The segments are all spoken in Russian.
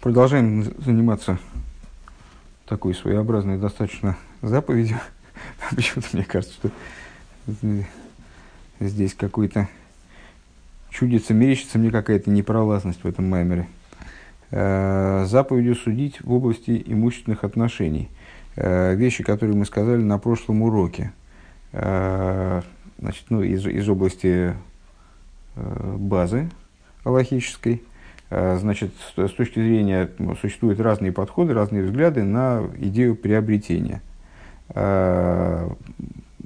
Продолжаем заниматься такой своеобразной достаточно заповедью. Почему-то мне кажется, что здесь какой-то чудится, мерещится мне какая-то непролазность в этом маймере. Э, заповедью судить в области имущественных отношений. Э, вещи, которые мы сказали на прошлом уроке. Э, значит, ну, из, из области базы аллахической – значит, с точки зрения, ну, существуют разные подходы, разные взгляды на идею приобретения. Э,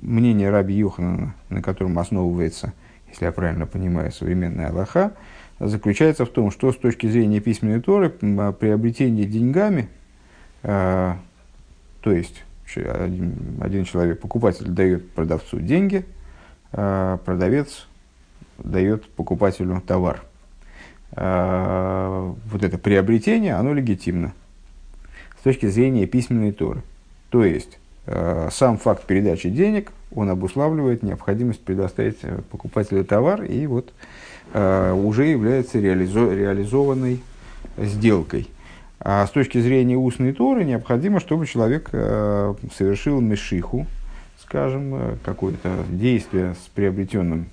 мнение Раби Йоханана, на котором основывается, если я правильно понимаю, современная Аллаха, заключается в том, что с точки зрения письменной Торы приобретение деньгами, э, то есть один человек, покупатель дает продавцу деньги, продавец дает покупателю товар – Э, вот это приобретение, оно легитимно с точки зрения письменной Торы. То есть, э, сам факт передачи денег, он обуславливает необходимость предоставить э, покупателю товар и вот уже является реализо реализованной сделкой. А с точки зрения устной Торы необходимо, чтобы человек совершил мешиху, скажем, какое-то действие с приобретенным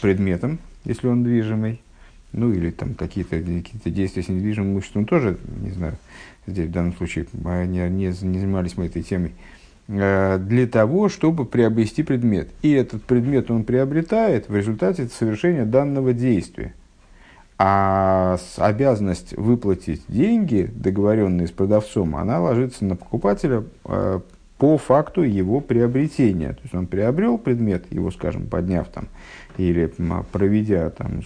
предметом, если он движимый, ну или там какие-то какие действия с недвижимым имуществом тоже, не знаю, здесь в данном случае не, не, не занимались мы этой темой, э, для того, чтобы приобрести предмет. И этот предмет он приобретает в результате совершения данного действия. А обязанность выплатить деньги, договоренные с продавцом, она ложится на покупателя э, по факту его приобретения. То есть он приобрел предмет, его, скажем, подняв там, или проведя там,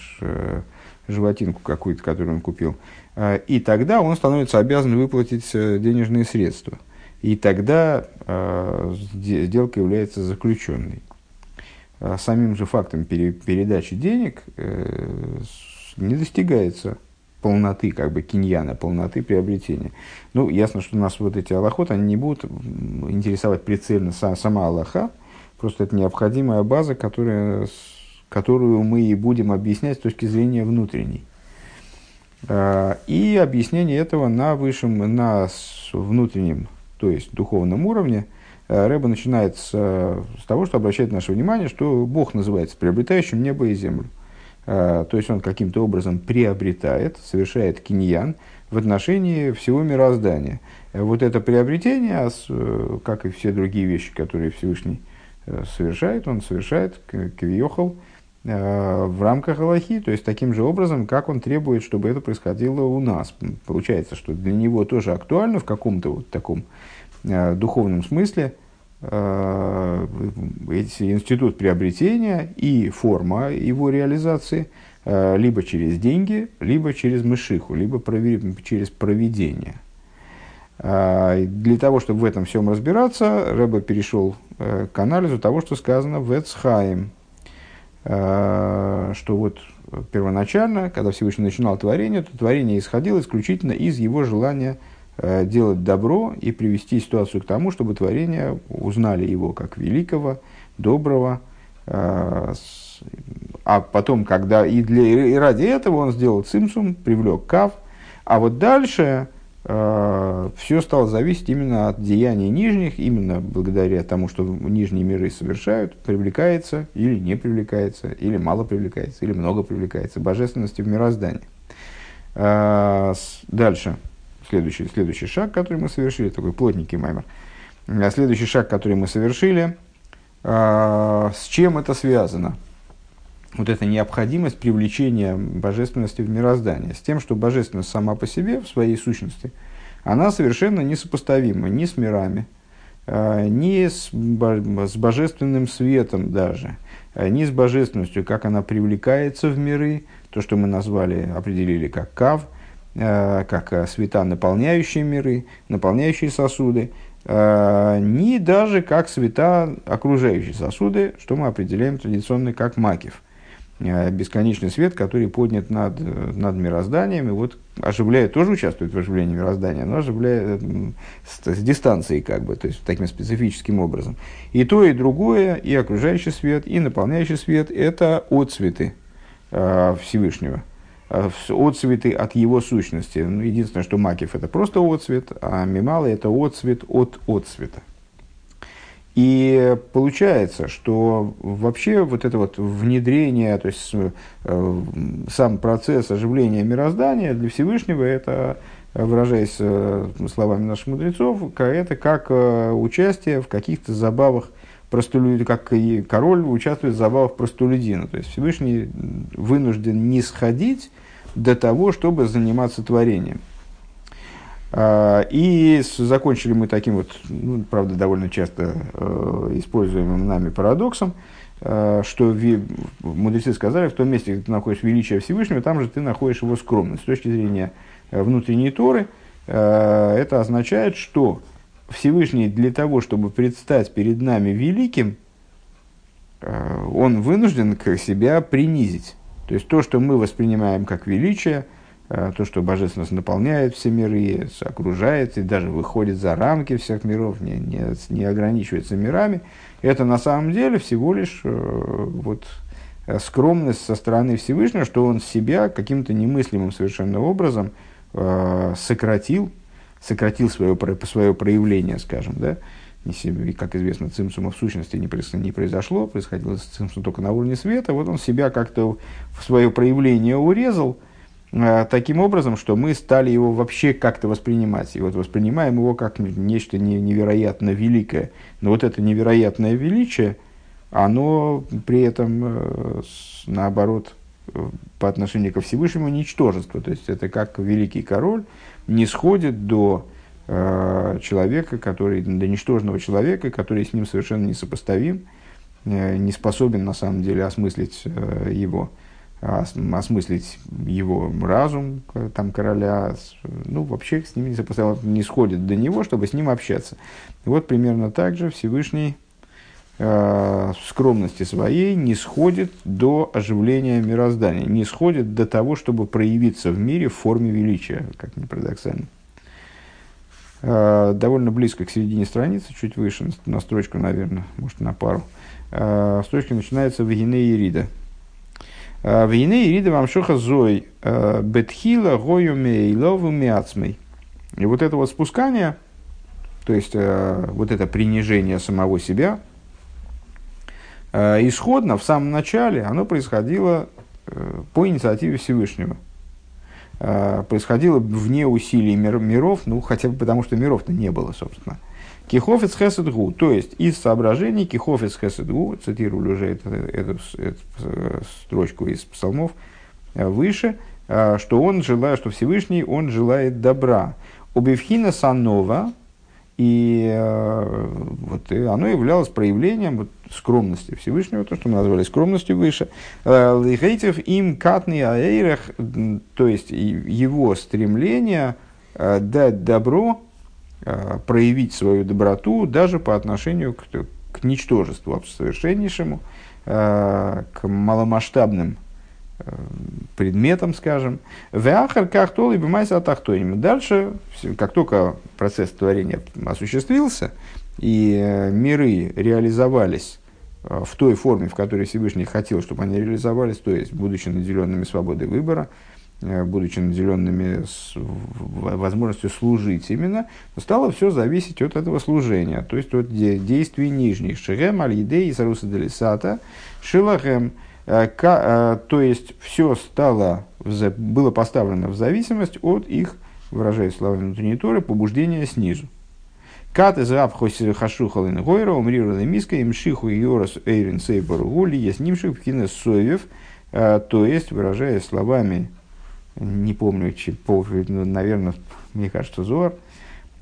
животинку какую-то, которую он купил. А, и тогда он становится обязан выплатить э, денежные средства. И тогда э, сделка является заключенной. А самим же фактом передачи денег э, не достигается полноты, как бы киньяна, полноты приобретения. Ну, ясно, что нас вот эти аллахот, они не будут интересовать прицельно сама Аллаха, просто это необходимая база, которая которую мы и будем объяснять с точки зрения внутренней. А, и объяснение этого на высшем, на внутреннем, то есть духовном уровне, а, Рэба начинает с, с того, что обращает наше внимание, что Бог называется приобретающим небо и землю. А, то есть он каким-то образом приобретает, совершает киньян в отношении всего мироздания. Вот это приобретение, как и все другие вещи, которые Всевышний э, совершает, он совершает квиохал, в рамках Аллахи, то есть таким же образом, как он требует, чтобы это происходило у нас. Получается, что для него тоже актуально в каком-то вот таком э, духовном смысле э, институт приобретения и форма его реализации э, либо через деньги, либо через мышиху, либо через проведение. Э, для того, чтобы в этом всем разбираться, Рэба перешел э, к анализу того, что сказано в Эцхайм – Э, что вот первоначально, когда Всевышний начинал творение, то творение исходило исключительно из его желания э, делать добро и привести ситуацию к тому, чтобы творение узнали его как великого, доброго, э, а потом, когда и, для, и ради этого он сделал цимсум, привлек кав, а вот дальше все стало зависеть именно от деяний нижних, именно благодаря тому, что нижние миры совершают, привлекается или не привлекается, или мало привлекается, или много привлекается божественности в мироздании. Э, дальше, следующий, следующий шаг, который мы совершили, такой плотненький маймер. Э, следующий шаг, который мы совершили, э, с чем это связано? Вот эта необходимость привлечения божественности в мироздание, с тем, что божественность сама по себе, в своей сущности, она совершенно несопоставима ни с мирами, а, ни с, с божественным светом даже, а, ни с божественностью, как она привлекается в миры, то, что мы назвали, определили как кав, а, как света, наполняющие миры, наполняющие сосуды, ни даже как света, окружающие сосуды, что мы определяем традиционно как макив – Э, бесконечный свет, который поднят над, над мирозданием, и вот оживляет, тоже участвует в оживлении мироздания, но оживляет с, с дистанции, как бы, то есть таким специфическим образом. И то, и другое, и окружающий свет, и наполняющий свет – это отцветы э, Всевышнего. отцветы от его сущности. Ну, единственное, что макив это просто отцвет, а мималы это отцвет от отцвета. И получается, что вообще вот это вот внедрение, то есть э, сам процесс оживления мироздания для Всевышнего, это, выражаясь э, словами наших мудрецов, это как э, участие в каких-то забавах простолюдина, как и король участвует в забавах простолюдина. То есть Всевышний вынужден не сходить до того, чтобы заниматься творением. А, и закончили мы таким вот, ну, правда, довольно часто э, используемым нами парадоксом, э, что мудрецы сказали, в том месте, где ты находишь величие Всевышнего, там же ты находишь его скромность. С точки зрения э, внутренней Торы, это означает, что Всевышний для того, чтобы предстать перед нами великим, он вынужден себя принизить. То есть то, что мы воспринимаем как величие – то, что божественность наполняет все миры, окружает и даже выходит за рамки всех миров, не, не, не ограничивается мирами, это на самом деле всего лишь э, вот, э, скромность со стороны Всевышнего, что он себя каким-то немыслимым совершенно образом э, сократил, сократил свое, свое проявление, скажем, да, и, как известно, цимсума в сущности не, не произошло, происходило цимсум только на уровне света, вот он себя как-то в свое проявление урезал, Э, таким образом, что мы стали его вообще как-то воспринимать. И вот воспринимаем его как нечто невероятно великое. Но вот это невероятное величие, оно при этом, э, наоборот, э, по отношению ко Всевышнему ничтожество. То есть это как великий король не сходит до человека, который, до ничтожного человека, который с ним совершенно несопоставим, не способен на самом деле осмыслить его осмыслить его разум там, короля, ну, вообще с ним не, не сходит до него, чтобы с ним общаться. Вот примерно так же Всевышний э, в скромности своей не сходит до оживления мироздания, не сходит до того, чтобы проявиться в мире в форме величия, как ни парадоксально. Э, довольно близко к середине страницы, чуть выше, на строчку, наверное, может, на пару. Э, строчка начинается в Ирида. Э, Войны Ирида Вамшуха Зой э, Бетхила Гою Мейлову Мяцмей. И вот это вот спускание, то есть э, вот это принижение самого себя, исходно в самом начале оно происходило по инициативе Всевышнего. Происходило вне усилий миров, ну хотя бы потому, что миров-то не было, собственно. Кихофец хеседгу, то есть из соображений кихофец хеседгу, цитировали уже эту, эту, эту строчку из псалмов э, выше, э, что он желает, что Всевышний, он желает добра. Убивхина санова, и э, вот, и оно являлось проявлением вот, скромности Всевышнего, то, что мы назвали скромностью выше. Лихейтев им катный аэйрах, то есть его стремление дать добро проявить свою доброту даже по отношению к, к ничтожеству совершеннейшему, э, к маломасштабным э, предметам, скажем. Веахар кахтол и бимайса атахтоним. Дальше, как только процесс творения осуществился, и миры реализовались в той форме, в которой Всевышний хотел, чтобы они реализовались, то есть, будучи наделенными свободой выбора, Э, будучи наделенными возможностью служить именно, стало все зависеть от этого служения, то есть от действий нижних. Шехем, аль-едей, саруса делисата, шилахем, э, э, то есть все стало, было поставлено в зависимость от их, выражаясь словами внутренней торы, побуждения снизу. Кат из раб хашухалин гойра, умриру миска, им шиху йорас эйрин сейбару гули, есть нимших пхина соевев, то есть, выражаясь словами не помню, ну, наверное, мне кажется, Зор,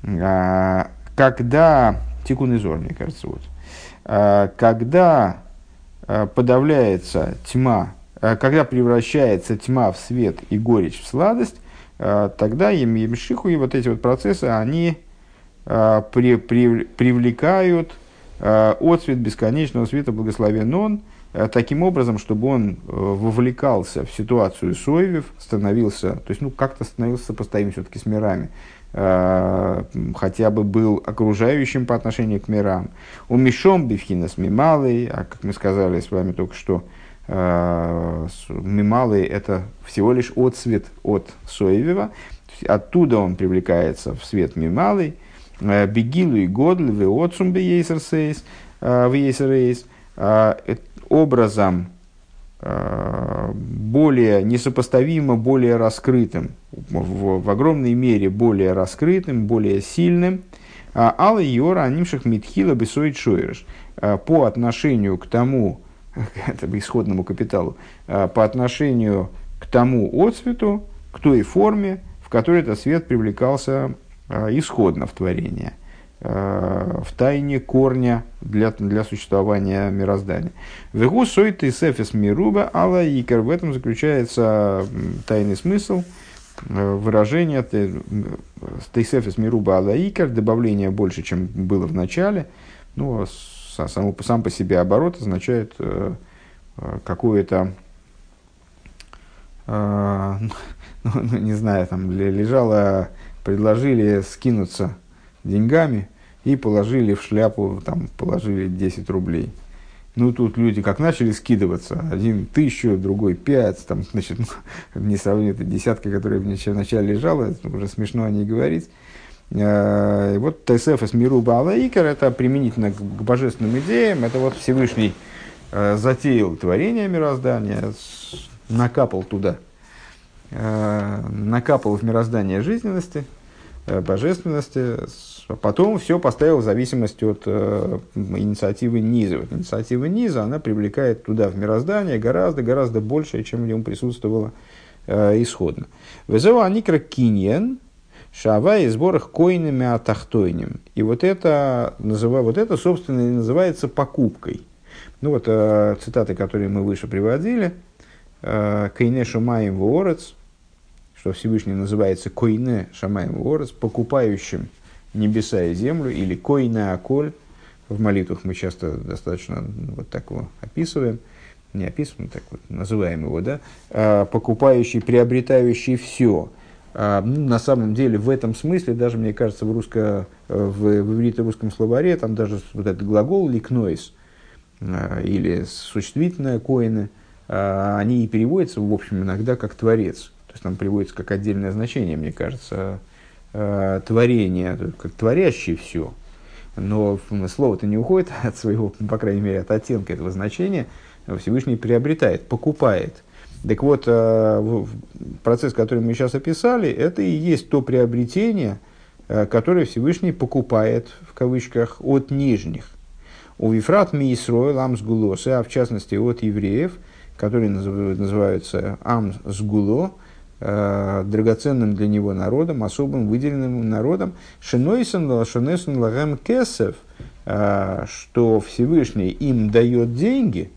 а, когда, Тикун и Зор, мне кажется, вот, а, когда а, подавляется тьма, когда превращается тьма в свет и горечь в сладость, тогда Емшиху и вот эти вот процессы, они при, при, привлекают отцвет бесконечного света благословен он, таким образом, чтобы он э, вовлекался в ситуацию соевев, становился, то есть ну, как-то становился сопоставим все-таки с мирами, э, хотя бы был окружающим по отношению к мирам. У Мишом Бифхина с Мималой, а как мы сказали с вами только что, Мималый – это всего лишь отцвет от Соевева. Оттуда он привлекается в свет Мималый. Бегилу и Годль, в Отцум Бейсерсейс, в Ейсерейс, образом более несопоставимо более раскрытым, в, в огромной мере более раскрытым, более сильным. Алла Йора Анимших Митхила Бесоид Шойреш по отношению к тому, это исходному капиталу, по отношению к тому отцвету, к той форме, в которой этот свет привлекался исходно в творение. Э, в тайне корня для, для существования мироздания. Вегу сой тейсефес мируба ала икер. В этом заключается тайный смысл э, выражения тейсефес мируба ала икер, добавление больше, чем было в начале. Ну, а само, сам по себе оборот означает э, какое-то ну, ну, не знаю, там лежало, предложили скинуться деньгами и положили в шляпу, там, положили 10 рублей. Ну, тут люди как начали скидываться, один тысячу, другой пять, там, значит, ну, не сравнить, это десятка, которая вначале лежала, уже смешно о ней говорить. А, и вот ТСФ из Миру Баалаикер, это применительно к, к божественным идеям, это вот Всевышний а, затеял творение мироздания, накапал туда, а, накапал в мироздание жизненности, божественности, потом все поставил в зависимости от э, инициативы низа. Вот инициатива низа, она привлекает туда, в мироздание, гораздо-гораздо больше, чем в нем присутствовало э, исходно. Вызова никра киньен, шава и сборах коинами атахтойним. И вот это, называю, вот это, собственно, и называется покупкой. Ну вот э, цитаты, которые мы выше приводили. Э, Кейне шумаем ворец, что Всевышний называется койне шамаем ворец, покупающим небеса и землю, или койна аколь. В молитвах мы часто достаточно вот так его описываем, не описываем, так вот называем его, да, а, покупающий, приобретающий все. А, ну, на самом деле, в этом смысле, даже, мне кажется, в, русско, в, в иврито-русском словаре, там даже вот этот глагол ликнойс, а, или существительное коины, они и переводятся, в общем, иногда как творец. То есть там приводится как отдельное значение, мне кажется, э, творение, как творящий все. Но слово-то не уходит от своего, по крайней мере, от оттенка этого значения. Всевышний приобретает, покупает. Так вот, э, процесс, который мы сейчас описали, это и есть то приобретение, э, которое Всевышний покупает, в кавычках, от нижних. У Вифрат Мисрой Ламс Гулосы, а в частности от евреев, которые называются Амс Сгуло, э, драгоценным для него народом, особым выделенным народом, Шинойсон Лашонесон Лагем Кесев, э, что Всевышний им дает деньги,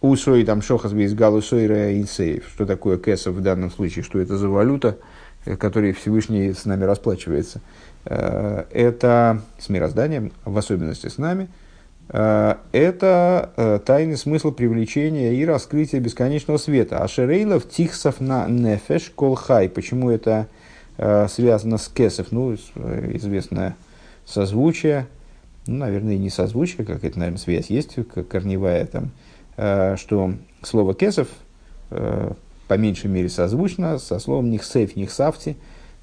Усой там шохас без галусойра инсейв. Что такое кесов в данном случае? Что это за валюта, э, которой Всевышний с нами расплачивается? Э, это с мирозданием, в особенности с нами – Э, это э, тайный смысл привлечения и раскрытия бесконечного света. А Шерейлов тихсов на нефеш колхай. Почему это э, связано с кесов? Ну, известное созвучие, ну, наверное, и не созвучие, как это, наверное, связь есть, как корневая там, что слово кесов по меньшей мере созвучно со словом нихсейф, нихсафти.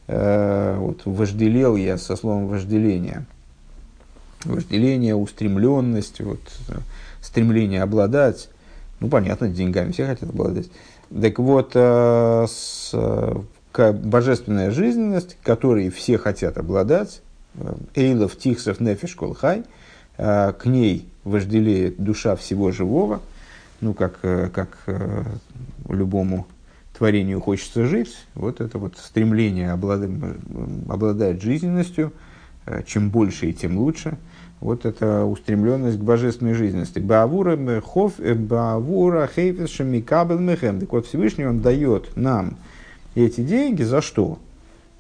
Вот, вожделел я со словом вожделения вожделение, устремленность, вот, стремление обладать. Ну, понятно, деньгами все хотят обладать. Так вот, э, с, к, божественная жизненность, которой все хотят обладать, э, Эйлов Тихсов Нефиш Колхай, э, к ней вожделеет душа всего живого, ну, как, как любому творению хочется жить, вот это вот стремление обладать, обладать жизненностью, чем больше и тем лучше – вот эта устремленность к божественной жизненности. Баавура хов, э, баавура хейфес шамикабел мехем. Так вот, Всевышний он дает нам эти деньги за что?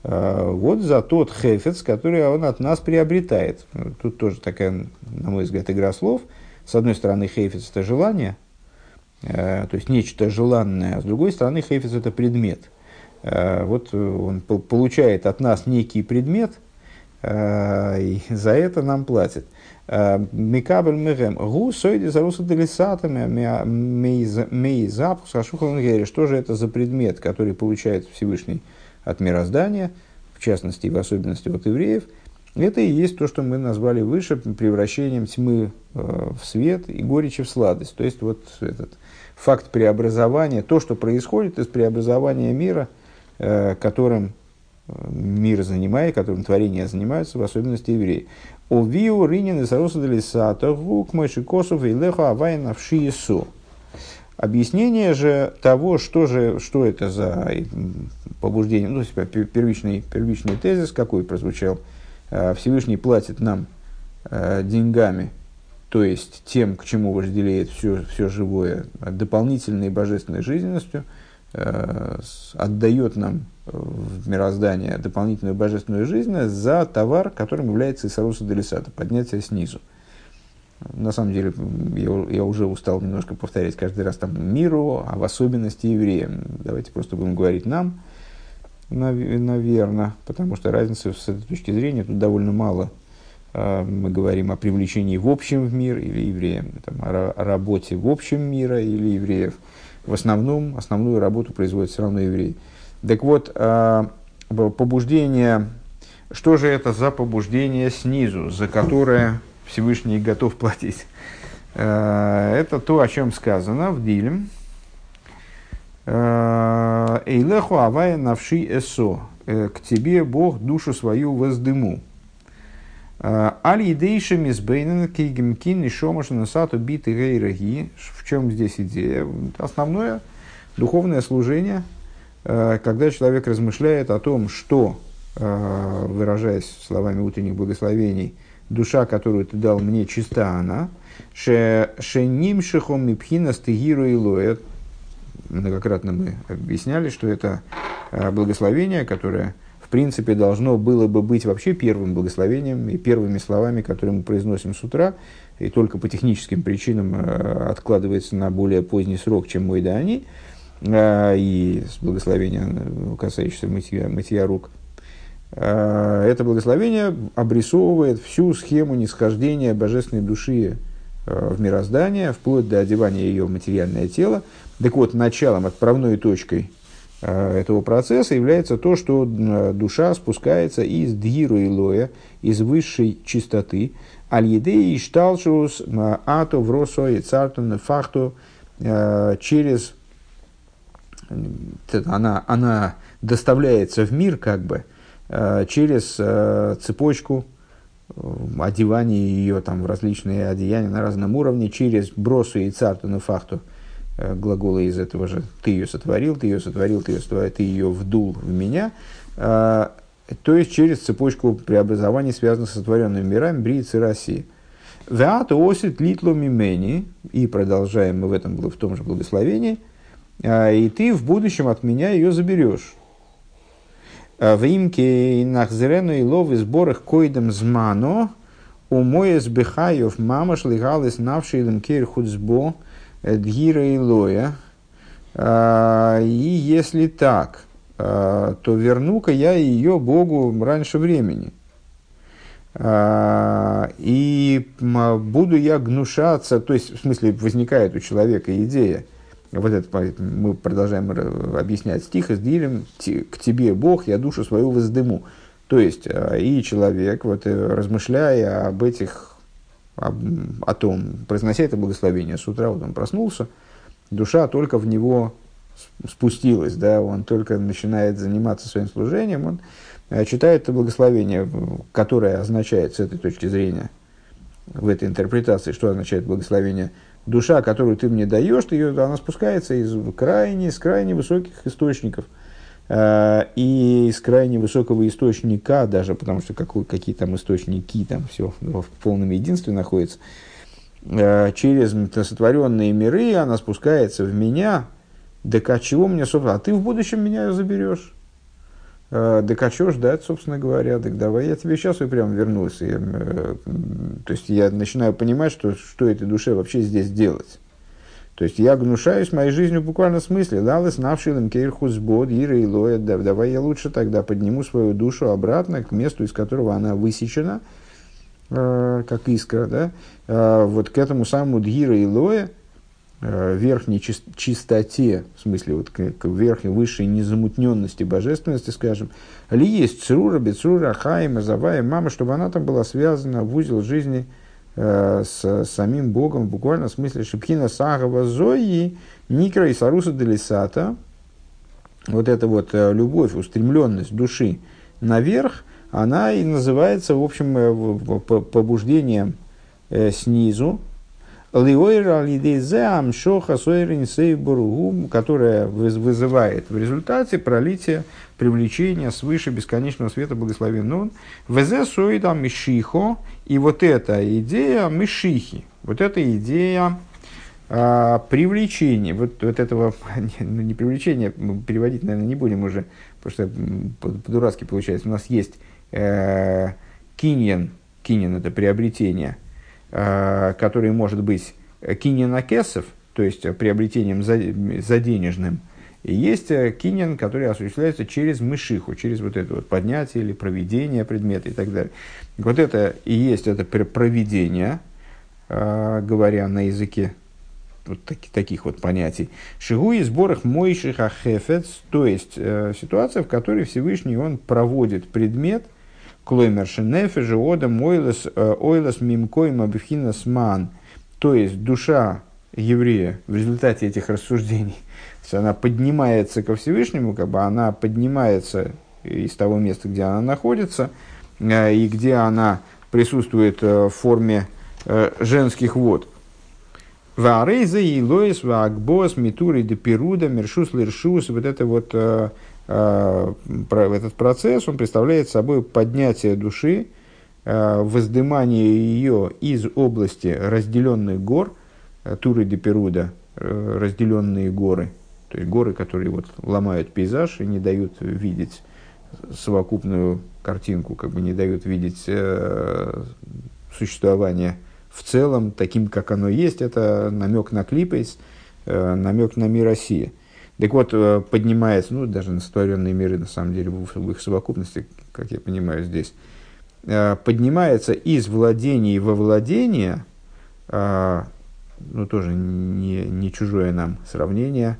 А, вот за тот хефец, который он от нас приобретает. Тут тоже такая, на мой взгляд, игра слов. С одной стороны, хейфец – это желание, а, то есть нечто желанное, а с другой стороны, хейфец – это предмет. Вот он получает от нас некий предмет – Э, и за это нам платят. Микабель мегем. Гу сойди заруса делисатами мейзап сашухалангери. Что же это за предмет, который получает Всевышний от мироздания, в частности, в особенности от евреев? Это и есть то, что мы назвали выше превращением тьмы э, в свет и горечи в сладость. То есть вот этот факт преобразования, то, что происходит из преобразования мира, э, которым э, мир занимает, которым творения занимаются, в особенности евреи. Овиу ринин из Арусадалисата гук мышикосов и леху авайна в шиесу. Объяснение же того, что, же, что это за побуждение, ну, первичный, первичный тезис, какой прозвучал, э, Всевышний платит нам э, деньгами, то есть тем, к чему вожделеет все, все живое, дополнительной божественной жизненностью, э, отдает нам в мироздание дополнительную божественную жизнь за товар, которым является Исаруса Делисата, поднятие снизу. На самом деле, я, я уже устал немножко повторять каждый раз там миру, а в особенности евреям. Давайте просто будем говорить нам, наверное, потому что разницы с этой точки зрения тут довольно мало. А, мы говорим о привлечении в общем в мир или евреям, там, о, работе в общем мира или евреев. В основном, основную работу производят все равно евреи. Так вот, а, побуждение, что же это за побуждение снизу, за которое Всевышний готов платить? А, это то, о чем сказано в Дилем. А, Эйлеху авая навши эсо. Э, к тебе Бог душу свою воздыму. Аль едейша мизбейнен кейгемкин и шомашна сату биты гейраги. В чем здесь идея? Основное духовное служение – Э, когда человек размышляет о том, что, э, выражаясь словами утренних благословений, душа, которую ты дал мне, чиста она, шеним шехом мипхина стыгиру и лоет, многократно мы объясняли, что это э, благословение, которое в принципе должно было бы быть вообще первым благословением и первыми словами, которые мы произносим с утра, и только по техническим причинам откладывается на более поздний срок, чем мой да они, и с благословения, э, касающегося мытья, мытья рук. А, это благословение обрисовывает всю схему нисхождения божественной души э, в мироздание, вплоть до одевания ее в материальное тело. Так вот, началом, отправной точкой э, этого процесса является то, что душа спускается из дгиру и лоя, из высшей чистоты, аль-едеи шталшус ато вросо и цартун фахту через она, она доставляется в мир как бы э, через э, цепочку э, одевания ее там в различные одеяния на разном уровне, через бросу и царту на факту глагола из этого же «ты ее сотворил», «ты ее сотворил», «ты ее, сотворил, ты ее вдул в меня», то есть через цепочку преобразований, связанных с сотворенными мирами Бриицы России. Веато осит литло мимени, и продолжаем мы в этом в том же благословении – и ты в будущем от меня ее заберешь. А, в имке нахзерену и лов и сборах койдем змано, у моес бехаев мамаш легалес навший лемкер худсбо э, дгира и лоя. А, и если так, то верну-ка я ее Богу раньше времени. И буду я гнушаться, то есть, в смысле, возникает у человека идея – вот это мы продолжаем объяснять стих из Дилем, к тебе Бог, я душу свою воздыму. То есть, э, и человек, вот, э, размышляя об этих, об, о том, произнося это благословение, с утра вот он проснулся, душа только в него спустилась, да, он только начинает заниматься своим служением, он э, читает это благословение, которое означает с этой точки зрения, в этой интерпретации, что означает благословение – душа, которую ты мне даешь, ты ее, она спускается из крайне, из крайне высоких источников. Э, и из крайне высокого источника, даже потому что какой, какие там источники, там все в полном единстве находится, э, через сотворенные миры она спускается в меня, так от чего мне, собственно, а ты в будущем меня заберешь. Э, так а что ждать, собственно говоря, так давай я тебе сейчас и прям вернусь. И, э, то есть я начинаю понимать, что, что этой душе вообще здесь делать. То есть я гнушаюсь моей жизнью в буквальном смысле. Далес навшилым кейрхузбод, ира и лоя. Да, давай я лучше тогда подниму свою душу обратно к месту, из которого она высечена. как искра, да, вот к этому самому Дгира и Лоя, верхней чистоте, в смысле, вот к, верхней, высшей незамутненности божественности, скажем, ли есть црура, бецрура, хайма, завая, мама, чтобы она там была связана в узел жизни э, с самим Богом, в смысле шипхина сагава зои, микро и саруса делисата, вот эта вот э, любовь, устремленность души наверх, она и называется, в общем, э, побуждением э, снизу, которая вызывает в результате пролитие привлечения свыше бесконечного света благословен он. Везе соида мишихо. И вот эта идея мишихи, вот эта идея а, привлечения, вот, вот этого, ну, не привлечения, переводить, наверное, не будем уже, потому что по-дурацки получается. У нас есть э, киньян, киньян это приобретение – Э, который может быть киненакесов, то есть приобретением заденежным, и есть э, кинен, который осуществляется через мышиху, через вот это вот поднятие или проведение предмета и так далее. Вот это и есть это проведение, э, говоря на языке вот таки, таких вот понятий. Шигу и сборах мойших ахефец, то есть ситуация, в которой Всевышний он проводит предмет – Клоймер шенефежи одам ойлес э, ойлес мимкоим абхинас ман. То есть душа еврея в результате этих рассуждений, она поднимается ко Всевышнему, как бы она поднимается из того места, где она находится, э, и где она присутствует э, в форме женских вод. Варейза и Лоис, Ваагбос, Митури, Депируда, Мершус, Лершус, вот это вот этот процесс, он представляет собой поднятие души, э, воздымание ее из области разделенных гор, э, Туры де Перуда, разделенные горы, то есть горы, которые вот ломают пейзаж и не дают видеть совокупную картинку, как бы не дают видеть существование в целом таким, как оно есть. Это намек на клипейс, намек на мир России – так вот, э, поднимается, ну, даже на сотворенные миры, на самом деле, в, их совокупности, как я понимаю здесь, э, поднимается из владений во владение, э, ну, тоже не, не чужое нам сравнение,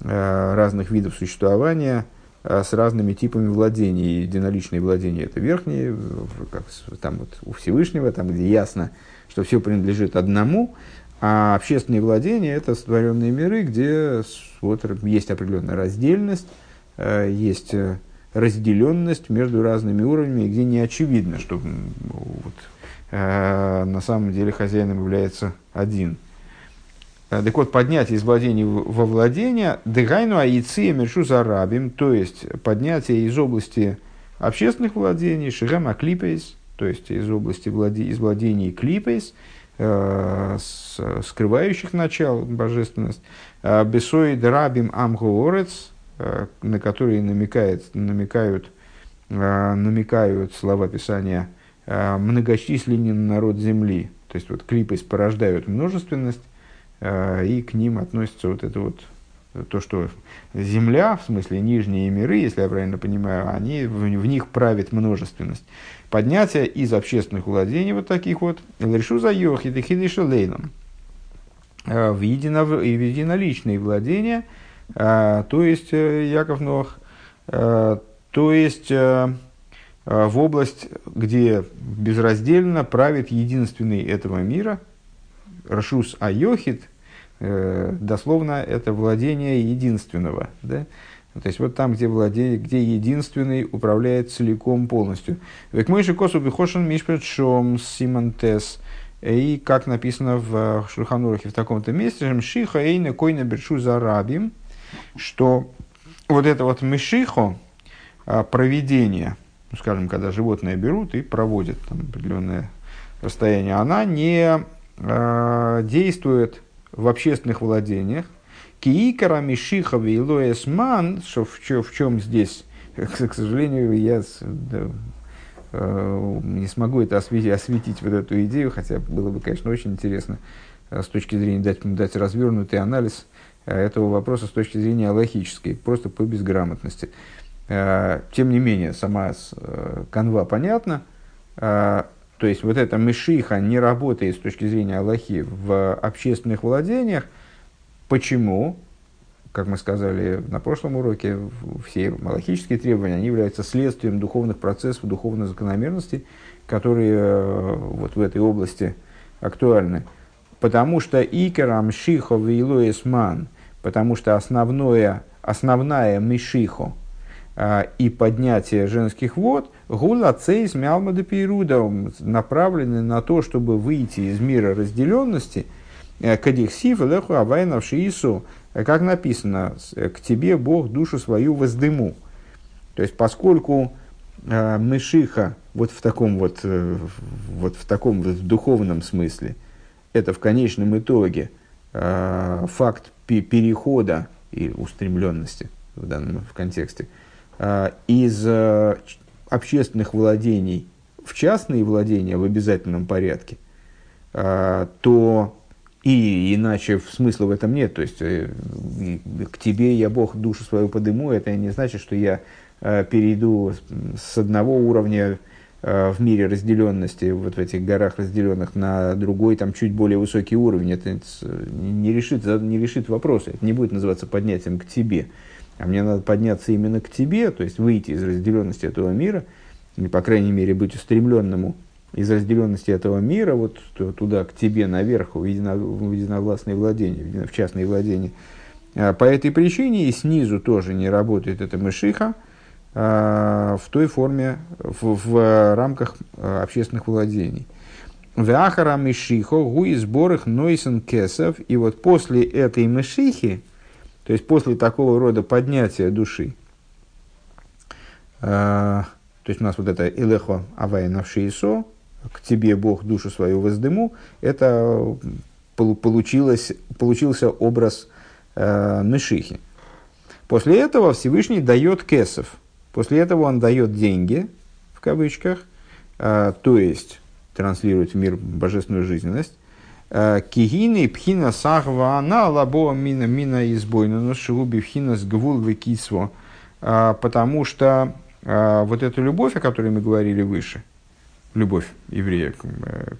разных видов существования с разными типами владений. Единоличные владения – это верхние, как там вот у Всевышнего, там, где ясно, что все принадлежит одному – а общественные владения – это сотворенные миры, где вот, есть определенная раздельность, э, есть э, разделенность между разными уровнями, где не очевидно, что вот, э, на самом деле хозяином является один. Так вот, поднятие из владения во владение, дыгайну аицы мершу зарабим, то есть поднятие из области общественных владений, шигам аклипейс, то есть из области владе, из владений клипейс, скрывающих начал божественность, э, бесоид рабим амгуорец, э, на которые намекает, намекают, намекают слова Писания многочисленен народ земли. То есть вот клипы порождают множественность, и к ним относится вот это вот то, что земля, в смысле нижние миры, если я правильно понимаю, они, в, в них правит множественность поднятие из общественных владений вот таких вот, решу за йохи, дехидиша лейном, э, в, едино, в единоличные владения, э, то есть э, Яков Нох, то есть в область, где безраздельно правит единственный этого мира, Рашус Айохид, дословно это владение единственного. Да? Ну, то есть вот там, где владеет, где единственный управляет целиком полностью. Век мой косу бихошен мишпет шом симантес. И как написано в э, Шульханурахе в таком-то месте, мшиха эйна койна бершу зарабим, что вот это вот мишихо, а, проведение, ну, скажем, когда животное берут и проводят там определенное расстояние, она не э, действует в общественных владениях, Киикара Мишиха Вейлоэсман, что в, чем, в чем здесь, к сожалению, я да, э, не смогу это осветить, осветить вот эту идею, хотя было бы, конечно, очень интересно э, с точки зрения дать, дать развернутый анализ э, этого вопроса с точки зрения логической, просто по безграмотности. Тем не менее, сама канва понятна. то есть вот эта мышиха не работает с точки зрения Аллахи в общественных владениях. Почему? Как мы сказали на прошлом уроке, все малахические требования они являются следствием духовных процессов, духовных закономерностей, которые э, вот в этой области актуальны. Потому что икерам шихо вейлуэсман, потому что основное, основная мишихо – а, и поднятие женских вод, гула цейс мялмада направлены на то, чтобы выйти из мира разделенности, э, кадихсив леху авайнавши Ису, э, как написано, э, к тебе Бог душу свою воздыму. То есть, поскольку э, Мышиха вот в таком вот, вот в таком вот духовном смысле, это в конечном итоге э, факт перехода и устремленности в данном в контексте – Э, из э, общественных владений в частные владения в обязательном порядке, э, то и иначе смысла в этом нет. То есть к тебе я Бог душу свою подыму, это не значит, что я перейду с одного уровня в мире разделенности, вот в этих горах разделенных, на другой, там чуть более высокий уровень. Это не решит, не решит вопросы. Это не будет называться поднятием к тебе а мне надо подняться именно к тебе, то есть выйти из разделенности этого мира, или, по крайней мере, быть устремленному из разделенности этого мира, вот туда, к тебе, наверх, в, едино, в единовластное владение, в частное владение. А по этой причине и снизу тоже не работает эта мышиха а, в той форме, в, в рамках а, общественных владений. Вахара мышихо гуи сборах нойсен кесов. И вот после этой мышихи, то есть после такого рода поднятия души, э, то есть у нас вот это «Илехо авай навшиисо», «К тебе Бог душу свою воздыму», это получилось, получился образ э, Мешихи. После этого Всевышний дает кесов. После этого он дает деньги, в кавычках, э, то есть транслирует в мир божественную жизненность, Э, Кигины пхина сахва она лабо мина мина избойна, но шигуби пхина с гвул. Э, потому что э, вот эта любовь, о которой мы говорили выше, любовь еврея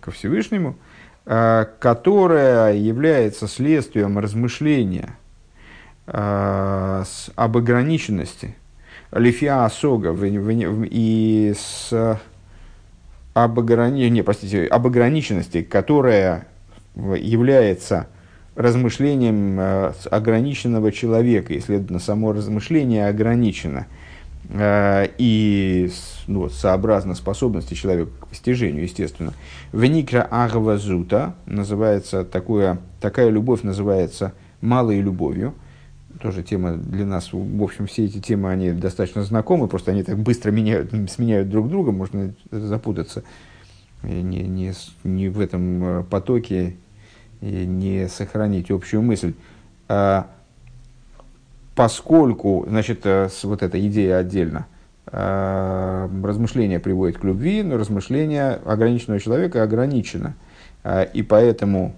ко Всевышнему, которая является следствием размышления об ограниченности, лифиа осога и с об, ограни... не, простите, об ограниченности, которая является размышлением э, ограниченного человека, и, следовательно, само размышление ограничено, э, и ну, сообразно способности человека к постижению, естественно. Веникра агвазута называется такое, такая любовь называется малой любовью. Тоже тема для нас, в общем, все эти темы, они достаточно знакомы, просто они так быстро меняют, сменяют друг друга, можно запутаться не, не, не в этом э, потоке и не сохранить общую мысль. Поскольку, значит, э, вот эта идея отдельно, а, размышление приводит к любви, но размышление ограниченного человека ограничено. А, и поэтому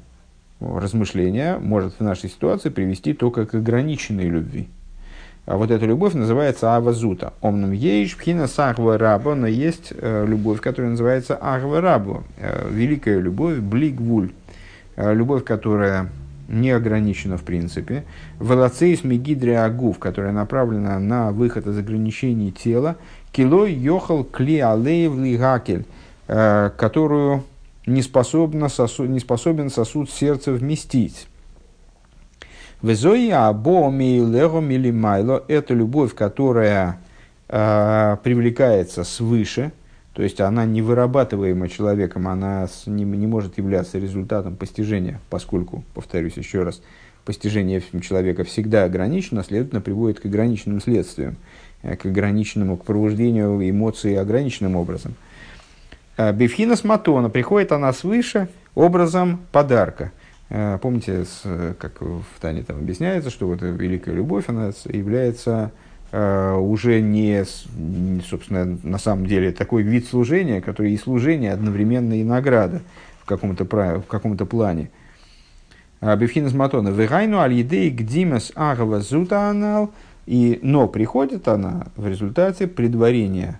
размышление может в нашей ситуации привести только к ограниченной любви. А вот эта любовь называется авазута. Омном ейш пхина сахва рабо, но есть э, любовь, которая называется ахва рабо. Э, великая любовь, блигвуль. Э, любовь, которая не ограничена в принципе. Велацейс мегидри агув, которая направлена на выход из ограничений тела. Кило йохал кли алеев лигакель, э, которую не, способна сосуд, не способен сосуд сердца вместить. Везои або мейлего милимайло – это любовь, которая э, привлекается свыше – то есть она не вырабатываема человеком, она не, не может являться результатом постижения, поскольку, повторюсь еще раз, постижение человека всегда ограничено, следовательно, приводит к ограниченным следствиям, э, к ограниченному, к пробуждению эмоций ограниченным образом. Э, Бифхинас Матона, приходит она свыше образом подарка. Э, помните, как в Тане там объясняется, что вот великая любовь, она является уже не, собственно, на самом деле такой вид служения, который и служение одновременно и награда в каком-то, в каком-то плане. А, Бифхинас Матона. Вегайну аль-едей гдимас агава зута анал. И, но приходит она в результате предварения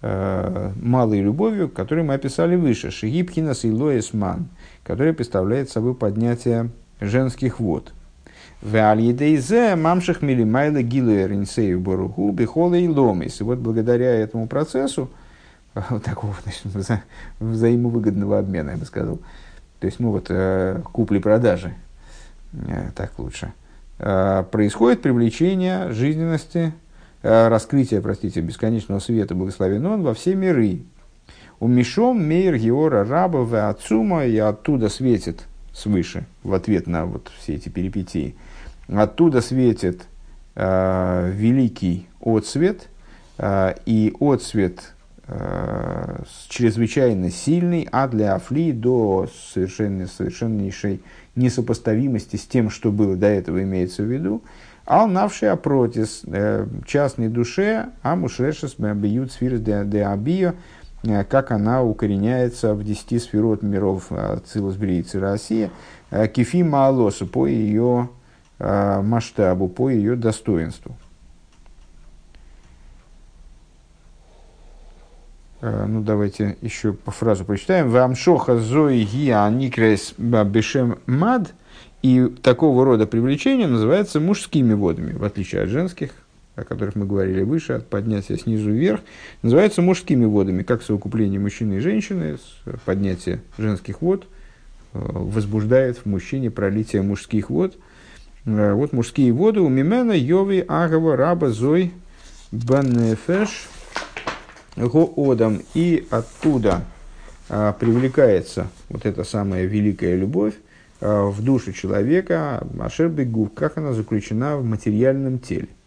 э, малой любовью, которую мы описали выше, Шигипхинас и Лоэсман, которая представляет собой поднятие женских вод. В Альедейзе мамших милимайла гилуэр инсею баруху бихола и ломис. И вот благодаря этому процессу, такого значит, вза взаимовыгодного обмена, я бы сказал, то есть, ну вот, э, купли-продажи, э, так лучше, э, происходит привлечение жизненности, раскрытие, простите, бесконечного света, благословен он, во все миры. У Мишом Мейр Геора Раба в Ацума, и оттуда светит свыше, в ответ на вот все эти перипетии, оттуда светит э, великий отсвет, э, и отсвет э, чрезвычайно сильный, а для Афли до совершенно, совершеннейшей несопоставимости с тем, что было до этого, имеется в виду. Ал навший апротис, э, частной душе, а мушрешес бьют сфирс де абио, э, как она укореняется в десяти сферот миров Цилус Бриицы России, э, кефи Маалоса по ее масштабу, по ее достоинству. Э, ну, давайте еще по фразу прочитаем. Вамшоха зои гиа никрес бешем мад. И такого рода привлечение называется мужскими водами, в отличие от женских, о которых мы говорили выше, от поднятия снизу вверх, называются мужскими водами, как совокупление мужчины и женщины, поднятие женских вод э, возбуждает в мужчине пролитие мужских вод. Э, вот мужские воды у Мимена, Йови, Агава, Раба, Зой, Баннефеш – Гоодам, и оттуда а, привлекается вот эта самая великая любовь а, в душу человека, Ашербегу, как она заключена в материальном теле –